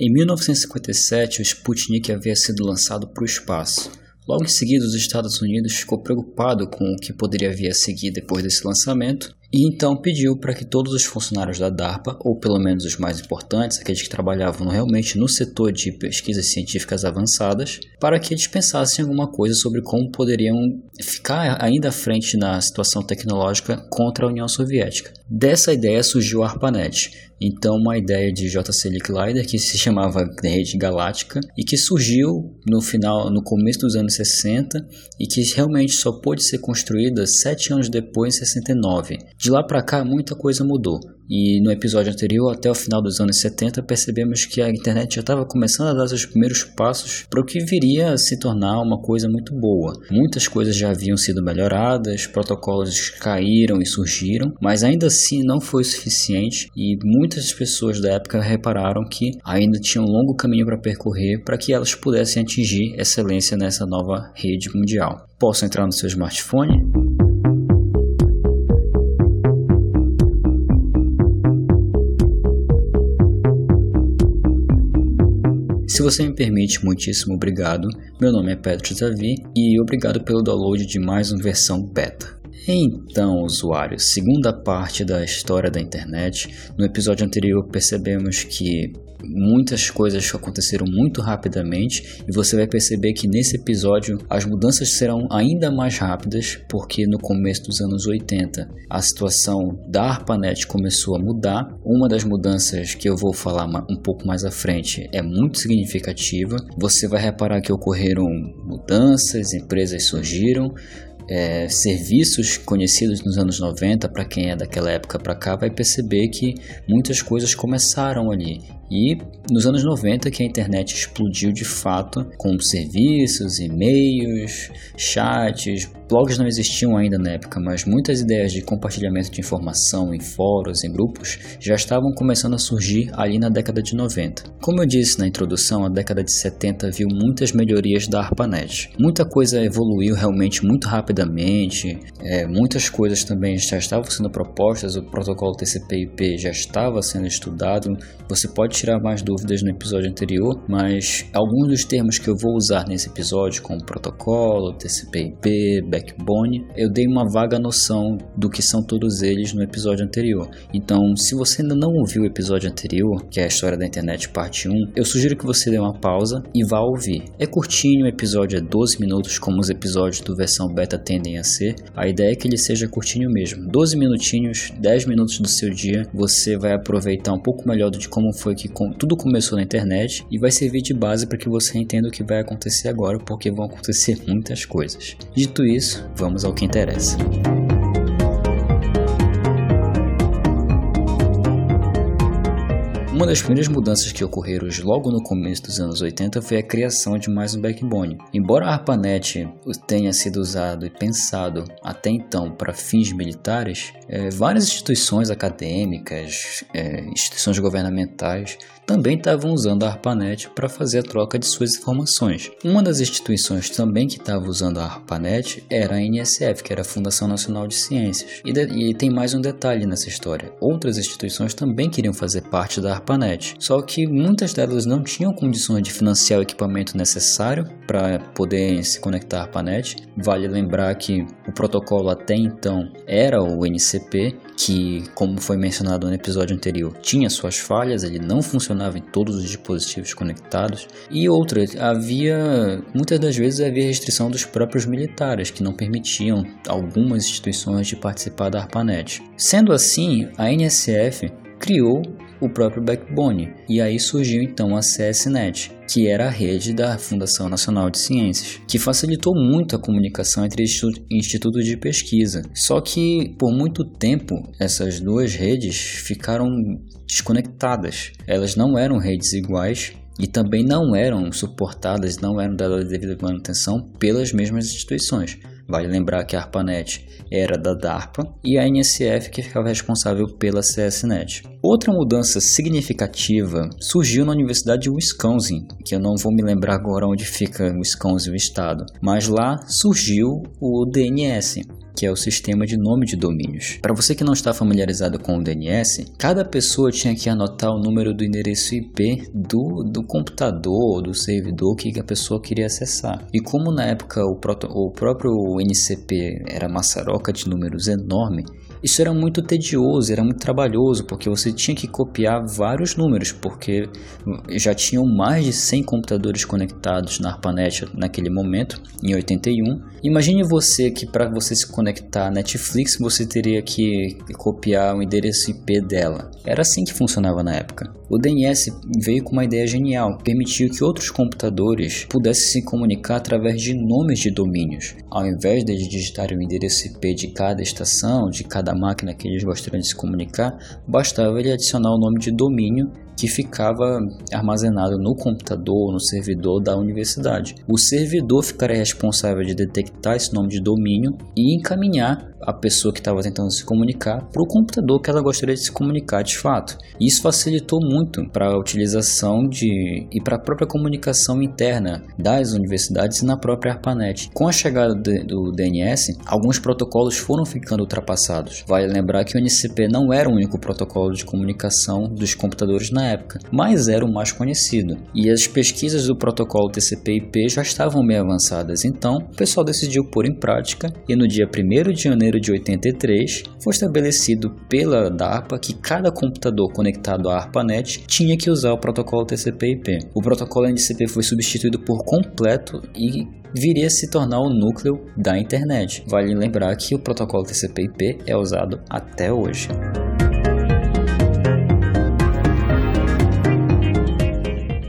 Em 1957, o Sputnik havia sido lançado para o espaço. Logo em seguida, os Estados Unidos ficou preocupado com o que poderia vir a seguir depois desse lançamento e então pediu para que todos os funcionários da DARPA, ou pelo menos os mais importantes, aqueles que trabalhavam realmente no setor de pesquisas científicas avançadas, para que eles pensassem alguma coisa sobre como poderiam ficar ainda à frente na situação tecnológica contra a União Soviética. Dessa ideia surgiu a ARPANET, então uma ideia de JC Licklider que se chamava Rede Galáctica e que surgiu no final, no começo dos anos 60 e que realmente só pôde ser construída sete anos depois, em 69. De lá para cá, muita coisa mudou. E no episódio anterior, até o final dos anos 70, percebemos que a internet já estava começando a dar seus primeiros passos para o que viria a se tornar uma coisa muito boa. Muitas coisas já haviam sido melhoradas, protocolos caíram e surgiram, mas ainda assim não foi suficiente e muitas pessoas da época repararam que ainda tinha um longo caminho para percorrer para que elas pudessem atingir excelência nessa nova rede mundial. Posso entrar no seu smartphone? Se você me permite, muitíssimo obrigado. Meu nome é Pedro Zavi e obrigado pelo download de mais uma versão beta. Então, usuários, segunda parte da história da internet. No episódio anterior percebemos que muitas coisas aconteceram muito rapidamente e você vai perceber que nesse episódio as mudanças serão ainda mais rápidas porque no começo dos anos 80 a situação da ARPANET começou a mudar. Uma das mudanças que eu vou falar um pouco mais à frente é muito significativa. Você vai reparar que ocorreram mudanças, empresas surgiram, é, serviços conhecidos nos anos 90, para quem é daquela época para cá, vai perceber que muitas coisas começaram ali. E nos anos 90 que a internet explodiu de fato, com serviços, e-mails, chats, blogs não existiam ainda na época, mas muitas ideias de compartilhamento de informação em fóruns, em grupos, já estavam começando a surgir ali na década de 90. Como eu disse na introdução, a década de 70 viu muitas melhorias da ARPANET. Muita coisa evoluiu realmente muito rapidamente, é, muitas coisas também já estavam sendo propostas, o protocolo TCP/IP já estava sendo estudado. Você pode tirar mais dúvidas no episódio anterior, mas alguns dos termos que eu vou usar nesse episódio, como protocolo, TCP/IP, backbone, eu dei uma vaga noção do que são todos eles no episódio anterior. Então, se você ainda não ouviu o episódio anterior, que é a história da internet parte 1, eu sugiro que você dê uma pausa e vá ouvir. É curtinho, o episódio é 12 minutos, como os episódios do versão beta tendem a ser. A ideia é que ele seja curtinho mesmo. 12 minutinhos, 10 minutos do seu dia, você vai aproveitar um pouco melhor de como foi que tudo começou na internet e vai servir de base para que você entenda o que vai acontecer agora, porque vão acontecer muitas coisas. Dito isso, vamos ao que interessa. Uma das primeiras mudanças que ocorreram logo no começo dos anos 80 foi a criação de mais um backbone. Embora a ARPANET tenha sido usado e pensado até então para fins militares, é, várias instituições acadêmicas, é, instituições governamentais também estavam usando a ARPANET para fazer a troca de suas informações. Uma das instituições também que estava usando a ARPANET era a NSF, que era a Fundação Nacional de Ciências. E, de, e tem mais um detalhe nessa história: outras instituições também queriam fazer parte da ARPANET, só que muitas delas não tinham condições de financiar o equipamento necessário para poder se conectar à ARPANET. Vale lembrar que o protocolo até então era o NCP, que, como foi mencionado no episódio anterior, tinha suas falhas, ele não funcionava funcionava em todos os dispositivos conectados, e outra, havia muitas das vezes havia restrição dos próprios militares que não permitiam algumas instituições de participar da ARPANET. Sendo assim, a NSF criou o próprio backbone, e aí surgiu então a CSNet, que era a rede da Fundação Nacional de Ciências, que facilitou muito a comunicação entre institutos de pesquisa. Só que por muito tempo essas duas redes ficaram desconectadas. Elas não eram redes iguais e também não eram suportadas, não eram dadas devida manutenção pelas mesmas instituições. Vale lembrar que a ARPANET era da DARPA e a NSF que ficava responsável pela CSNet. Outra mudança significativa surgiu na Universidade de Wisconsin, que eu não vou me lembrar agora onde fica Wisconsin o estado, mas lá surgiu o DNS, que é o sistema de nome de domínios. Para você que não está familiarizado com o DNS, cada pessoa tinha que anotar o número do endereço IP do, do computador, do servidor que a pessoa queria acessar. E como na época o, proto, o próprio NCP era maçaroca de números enorme, isso era muito tedioso, era muito trabalhoso, porque você tinha que copiar vários números, porque já tinham mais de 100 computadores conectados na ARPANET naquele momento, em 81. Imagine você que para você se conectar à Netflix, você teria que copiar o endereço IP dela. Era assim que funcionava na época. O DNS veio com uma ideia genial, permitiu que outros computadores pudessem se comunicar através de nomes de domínios. Ao invés de digitarem o endereço IP de cada estação, de cada máquina que eles gostariam de se comunicar, bastava ele adicionar o nome de domínio que ficava armazenado no computador, no servidor da universidade. O servidor ficaria responsável de detectar esse nome de domínio e encaminhar a pessoa que estava tentando se comunicar para o computador que ela gostaria de se comunicar de fato. Isso facilitou muito para a utilização de e para a própria comunicação interna das universidades e na própria ARPANET. Com a chegada de, do DNS, alguns protocolos foram ficando ultrapassados. Vale lembrar que o NCP não era o único protocolo de comunicação dos computadores na época, mas era o mais conhecido. E as pesquisas do protocolo TCP/IP já estavam bem avançadas, então o pessoal decidiu pôr em prática e no dia 1 de janeiro de 83 foi estabelecido pela DARPA que cada computador conectado à ARPANET tinha que usar o protocolo TCP/IP. O protocolo NCP foi substituído por completo e viria a se tornar o núcleo da internet. Vale lembrar que o protocolo TCP/IP é usado até hoje.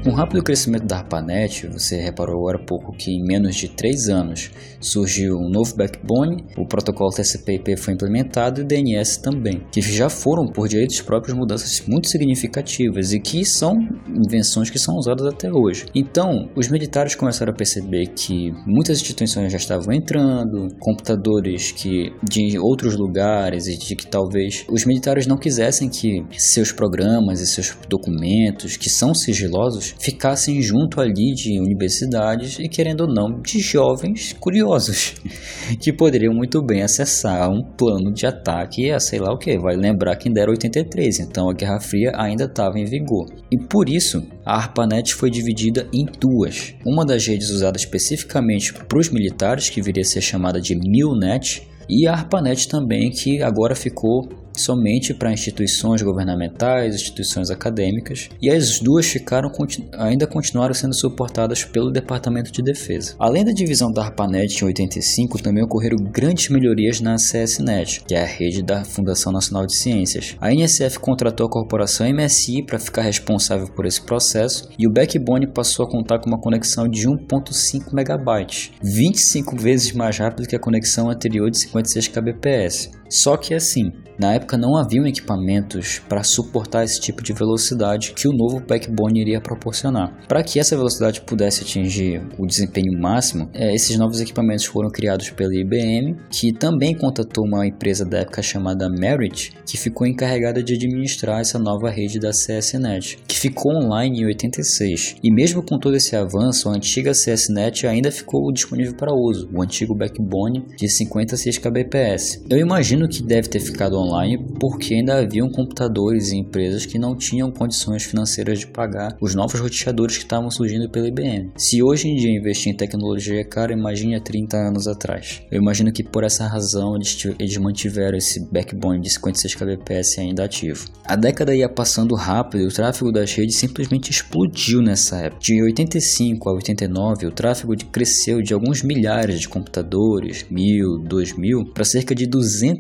Com o rápido crescimento da ARPANET, você reparou agora há pouco que em menos de 3 anos surgiu um novo backbone, o protocolo TCP/IP foi implementado e o DNS também, que já foram por direitos próprios mudanças muito significativas e que são invenções que são usadas até hoje. Então, os militares começaram a perceber que muitas instituições já estavam entrando, computadores que de outros lugares e de que talvez os militares não quisessem que seus programas e seus documentos que são sigilosos ficassem junto ali de universidades e, querendo ou não, de jovens curiosos que poderiam muito bem acessar um plano de ataque a sei lá o que. Vai lembrar que ainda era 83, então a Guerra Fria ainda estava em vigor. E por isso a ARPANET foi dividida em duas. Uma das redes usada especificamente para os militares, que viria a ser chamada de MILNET, e a ARPANET também, que agora ficou somente para instituições governamentais, instituições acadêmicas, e as duas ficaram ainda continuaram sendo suportadas pelo Departamento de Defesa. Além da divisão da ARPANET em 85, também ocorreram grandes melhorias na CSNet, que é a rede da Fundação Nacional de Ciências. A NSF contratou a corporação MSI para ficar responsável por esse processo, e o backbone passou a contar com uma conexão de 1.5 MB, 25 vezes mais rápido que a conexão anterior de 56 kbps. Só que assim, na época não haviam equipamentos para suportar esse tipo de velocidade que o novo backbone iria proporcionar. Para que essa velocidade pudesse atingir o desempenho máximo, é, esses novos equipamentos foram criados pela IBM, que também contatou uma empresa da época chamada Merit, que ficou encarregada de administrar essa nova rede da CSNet, que ficou online em 86. E mesmo com todo esse avanço, a antiga CSNet ainda ficou disponível para uso, o antigo backbone de 56 kbps. Eu imagino que deve ter ficado online porque ainda haviam computadores e empresas que não tinham condições financeiras de pagar os novos roteadores que estavam surgindo pela IBM. Se hoje em dia investir em tecnologia é caro, imagine há 30 anos atrás. Eu imagino que por essa razão eles, eles mantiveram esse backbone de 56 kbps ainda ativo. A década ia passando rápido e o tráfego das redes simplesmente explodiu nessa época. De 85 a 89, o tráfego cresceu de alguns milhares de computadores, mil, dois mil, para cerca de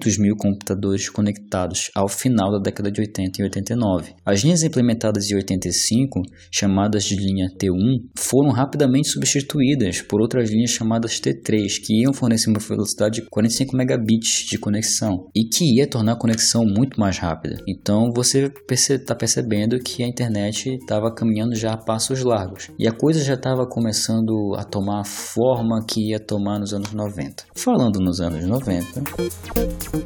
200 mil computadores conectados ao final da década de 80 e 89. As linhas implementadas em 85, chamadas de linha T1, foram rapidamente substituídas por outras linhas chamadas T3, que iam fornecer uma velocidade de 45 megabits de conexão e que ia tornar a conexão muito mais rápida. Então você está percebendo que a internet estava caminhando já a passos largos e a coisa já estava começando a tomar a forma que ia tomar nos anos 90. Falando nos anos 90.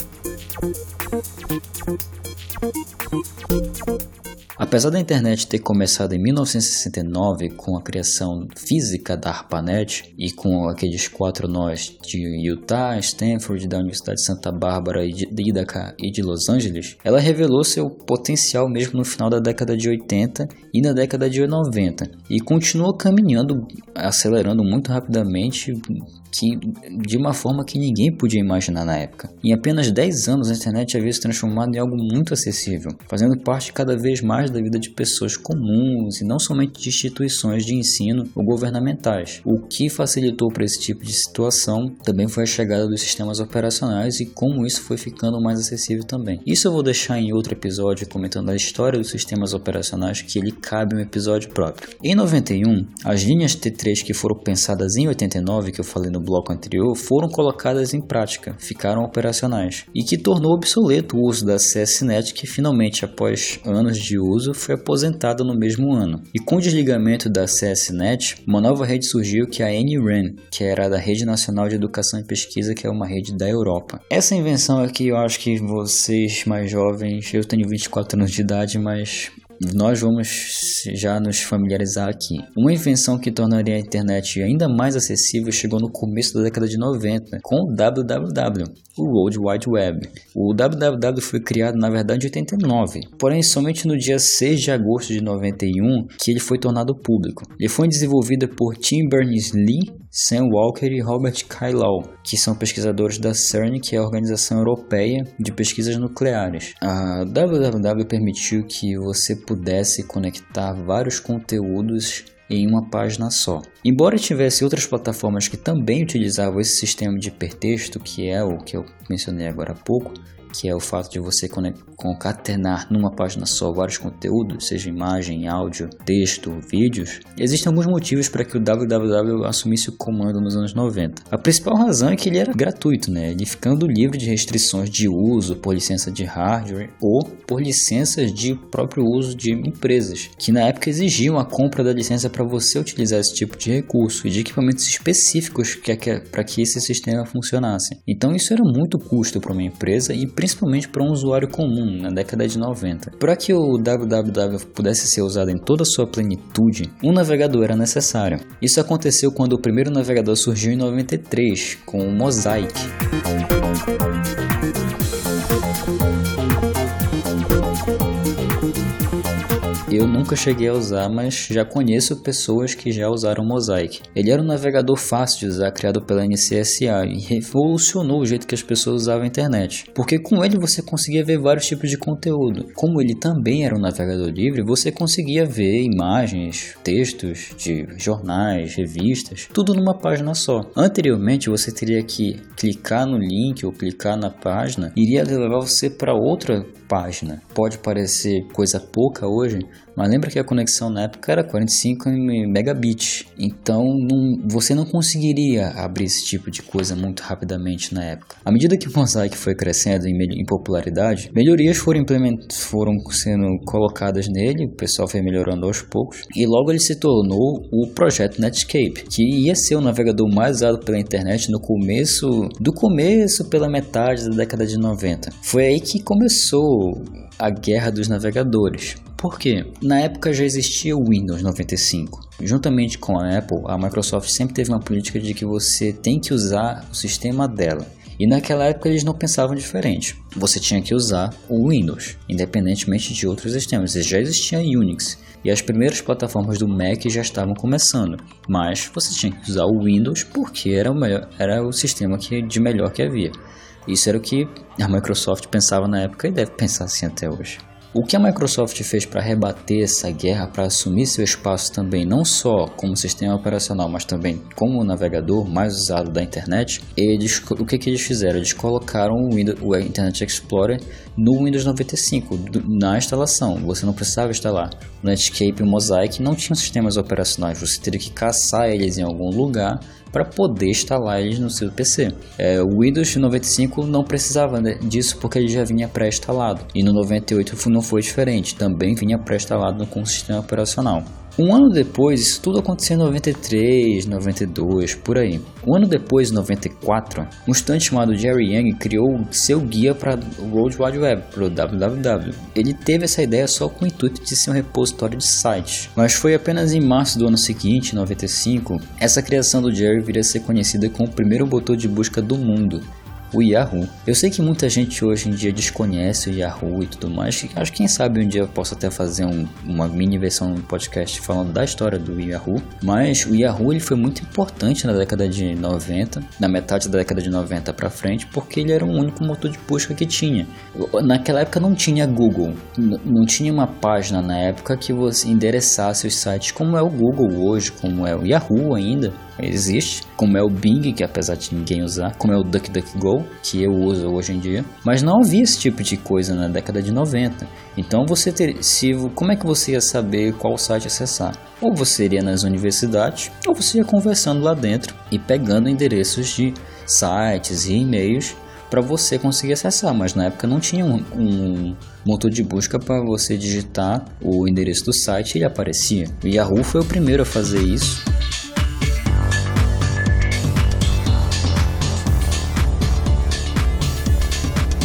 Apesar da internet ter começado em 1969 com a criação física da ARPANET e com aqueles quatro nós de Utah, Stanford, da Universidade de Santa Bárbara, de Ithaca e de Los Angeles, ela revelou seu potencial mesmo no final da década de 80 e na década de 90 e continua caminhando, acelerando muito rapidamente que, de uma forma que ninguém podia imaginar na época. Em apenas 10 anos, a internet havia se transformado em algo muito acessível, fazendo parte cada vez mais da vida de pessoas comuns e não somente de instituições de ensino ou governamentais. O que facilitou para esse tipo de situação também foi a chegada dos sistemas operacionais e como isso foi ficando mais acessível também. Isso eu vou deixar em outro episódio comentando a história dos sistemas operacionais que ele cabe um episódio próprio. Em 91, as linhas T3 que foram pensadas em 89 que eu falei no bloco anterior foram colocadas em prática, ficaram operacionais, e que tornou obsoleto o uso da CSNet que finalmente, após anos de uso, foi aposentada no mesmo ano. E com o desligamento da CSNet, uma nova rede surgiu que é a NRAN, que era da Rede Nacional de Educação e Pesquisa, que é uma rede da Europa. Essa invenção aqui eu acho que vocês mais jovens, eu tenho 24 anos de idade, mas nós vamos já nos familiarizar aqui. Uma invenção que tornaria a internet ainda mais acessível chegou no começo da década de 90, com o www, o World Wide Web. O www foi criado na verdade em 89, porém somente no dia 6 de agosto de 91 que ele foi tornado público. Ele foi desenvolvido por Tim Berners-Lee Sam Walker e Robert Kylall, que são pesquisadores da CERN, que é a Organização Europeia de Pesquisas Nucleares. A www permitiu que você pudesse conectar vários conteúdos em uma página só. Embora tivesse outras plataformas que também utilizavam esse sistema de hipertexto, que é o que eu mencionei agora há pouco, que é o fato de você concatenar numa página só vários conteúdos, seja imagem, áudio, texto, vídeos, existem alguns motivos para que o www assumisse o comando nos anos 90. A principal razão é que ele era gratuito, né? ele ficando livre de restrições de uso por licença de hardware ou por licenças de próprio uso de empresas, que na época exigiam a compra da licença para você utilizar esse tipo de recurso e de equipamentos específicos para que esse sistema funcionasse. Então isso era muito custo para uma empresa e principalmente para um usuário comum na década de 90. Para que o www pudesse ser usado em toda a sua plenitude, um navegador era necessário. Isso aconteceu quando o primeiro navegador surgiu em 93, com o Mosaic. Eu nunca cheguei a usar, mas já conheço pessoas que já usaram Mosaic. Ele era um navegador fácil de usar, criado pela NCSA e revolucionou o jeito que as pessoas usavam a internet. Porque com ele você conseguia ver vários tipos de conteúdo. Como ele também era um navegador livre, você conseguia ver imagens, textos de jornais, revistas, tudo numa página só. Anteriormente você teria que clicar no link ou clicar na página, iria levar você para outra página. Pode parecer coisa pouca hoje, mas lembra que a conexão na época era 45 megabits, então não, você não conseguiria abrir esse tipo de coisa muito rapidamente na época. À medida que o Mosaic foi crescendo em, em popularidade, melhorias foram, foram sendo colocadas nele, o pessoal foi melhorando aos poucos, e logo ele se tornou o projeto Netscape, que ia ser o navegador mais usado pela internet no começo, do começo pela metade da década de 90. Foi aí que começou a guerra dos navegadores. Por quê? Na época já existia o Windows 95. Juntamente com a Apple, a Microsoft sempre teve uma política de que você tem que usar o sistema dela. E naquela época eles não pensavam diferente. Você tinha que usar o Windows, independentemente de outros sistemas. Já existia Unix e as primeiras plataformas do Mac já estavam começando, mas você tinha que usar o Windows porque era o, melhor, era o sistema que, de melhor que havia. Isso era o que a Microsoft pensava na época e deve pensar assim até hoje. O que a Microsoft fez para rebater essa guerra, para assumir seu espaço também, não só como sistema operacional, mas também como navegador mais usado da internet, eles, o que, que eles fizeram? Eles colocaram o, Windows, o Internet Explorer no Windows 95, na instalação, você não precisava instalar. O Netscape e o Mosaic não tinham sistemas operacionais, você teria que caçar eles em algum lugar para poder instalar eles no seu PC. É, o Windows 95 não precisava disso porque ele já vinha pré-instalado e no 98 não foi diferente, também vinha pré-instalado com o sistema operacional. Um ano depois, isso tudo aconteceu em 93, 92, por aí. Um ano depois, em 94, um estudante chamado Jerry Yang criou seu guia para o World Wide Web, para o www. Ele teve essa ideia só com o intuito de ser um repositório de sites, mas foi apenas em março do ano seguinte, 95, essa criação do Jerry viria a ser conhecida como o primeiro motor de busca do mundo o Yahoo. Eu sei que muita gente hoje em dia desconhece o Yahoo e tudo mais. Acho que quem sabe um dia eu posso até fazer um, uma mini versão do podcast falando da história do Yahoo. Mas o Yahoo ele foi muito importante na década de 90, na metade da década de 90 para frente, porque ele era o único motor de busca que tinha. Naquela época não tinha Google, não tinha uma página na época que você endereçasse os sites como é o Google hoje, como é o Yahoo ainda existe, como é o Bing, que apesar de ninguém usar, como é o DuckDuckGo, que eu uso hoje em dia, mas não havia esse tipo de coisa na década de 90. Então você ter, se, como é que você ia saber qual site acessar? Ou você iria nas universidades, ou você ia conversando lá dentro e pegando endereços de sites e e-mails para você conseguir acessar, mas na época não tinha um, um motor de busca para você digitar o endereço do site e ele aparecia. O Yahoo foi o primeiro a fazer isso.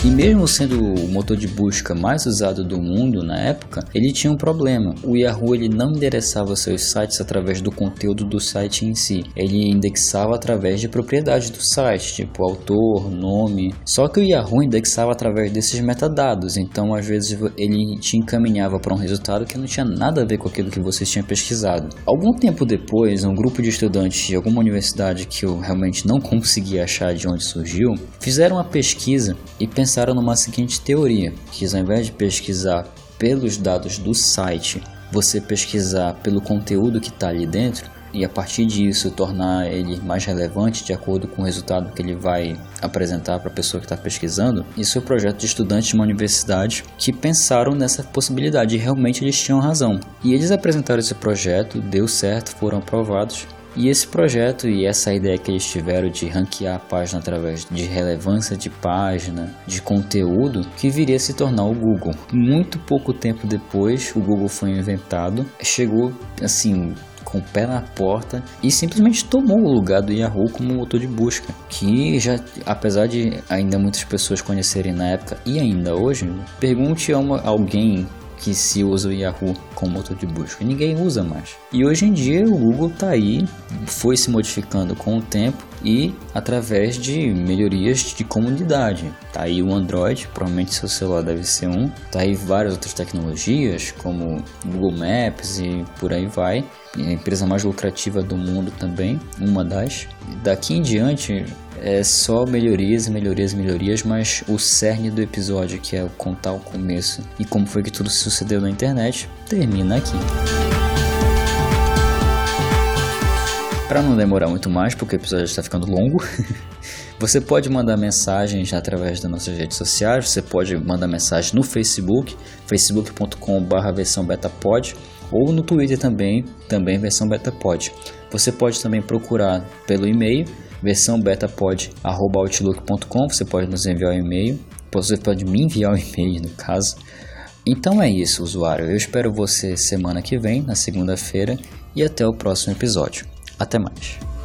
E mesmo sendo o motor de busca mais usado do mundo na época, ele tinha um problema. O Yahoo ele não endereçava seus sites através do conteúdo do site em si. Ele indexava através de propriedades do site, tipo autor, nome. Só que o Yahoo indexava através desses metadados, então às vezes ele te encaminhava para um resultado que não tinha nada a ver com aquilo que você tinha pesquisado. Algum tempo depois, um grupo de estudantes de alguma universidade que eu realmente não conseguia achar de onde surgiu, fizeram uma pesquisa e pensaram pensaram numa seguinte teoria, que ao invés de pesquisar pelos dados do site, você pesquisar pelo conteúdo que está ali dentro e a partir disso tornar ele mais relevante de acordo com o resultado que ele vai apresentar para a pessoa que está pesquisando. Isso é um projeto de estudantes de uma universidade que pensaram nessa possibilidade e realmente eles tinham razão. E eles apresentaram esse projeto, deu certo, foram aprovados e esse projeto e essa ideia que eles tiveram de ranquear a página através de relevância de página, de conteúdo, que viria a se tornar o Google. Muito pouco tempo depois, o Google foi inventado, chegou assim com o pé na porta e simplesmente tomou o lugar do Yahoo como motor de busca, que já, apesar de ainda muitas pessoas conhecerem na época e ainda hoje, pergunte a uma, alguém que se usa o Yahoo como motor de busca. Ninguém usa mais. E hoje em dia o Google está aí, foi se modificando com o tempo e através de melhorias de comunidade. Tá aí o Android, provavelmente seu celular deve ser um. Tá aí várias outras tecnologias como Google Maps e por aí vai. a empresa mais lucrativa do mundo também, uma das. Daqui em diante é só melhorias, melhorias, melhorias, mas o cerne do episódio, que é contar o começo e como foi que tudo sucedeu na internet, termina aqui. Para não demorar muito mais, porque o episódio está ficando longo, você pode mandar mensagens através das nossas redes sociais, você pode mandar mensagem no Facebook, facebook.com.br versão betapod, ou no Twitter também, também versão betapod. Você pode também procurar pelo e-mail versão betapod@outlook.com. Você pode nos enviar um e-mail, você pode me enviar um e-mail no caso. Então é isso, usuário. Eu espero você semana que vem, na segunda-feira, e até o próximo episódio. Até mais.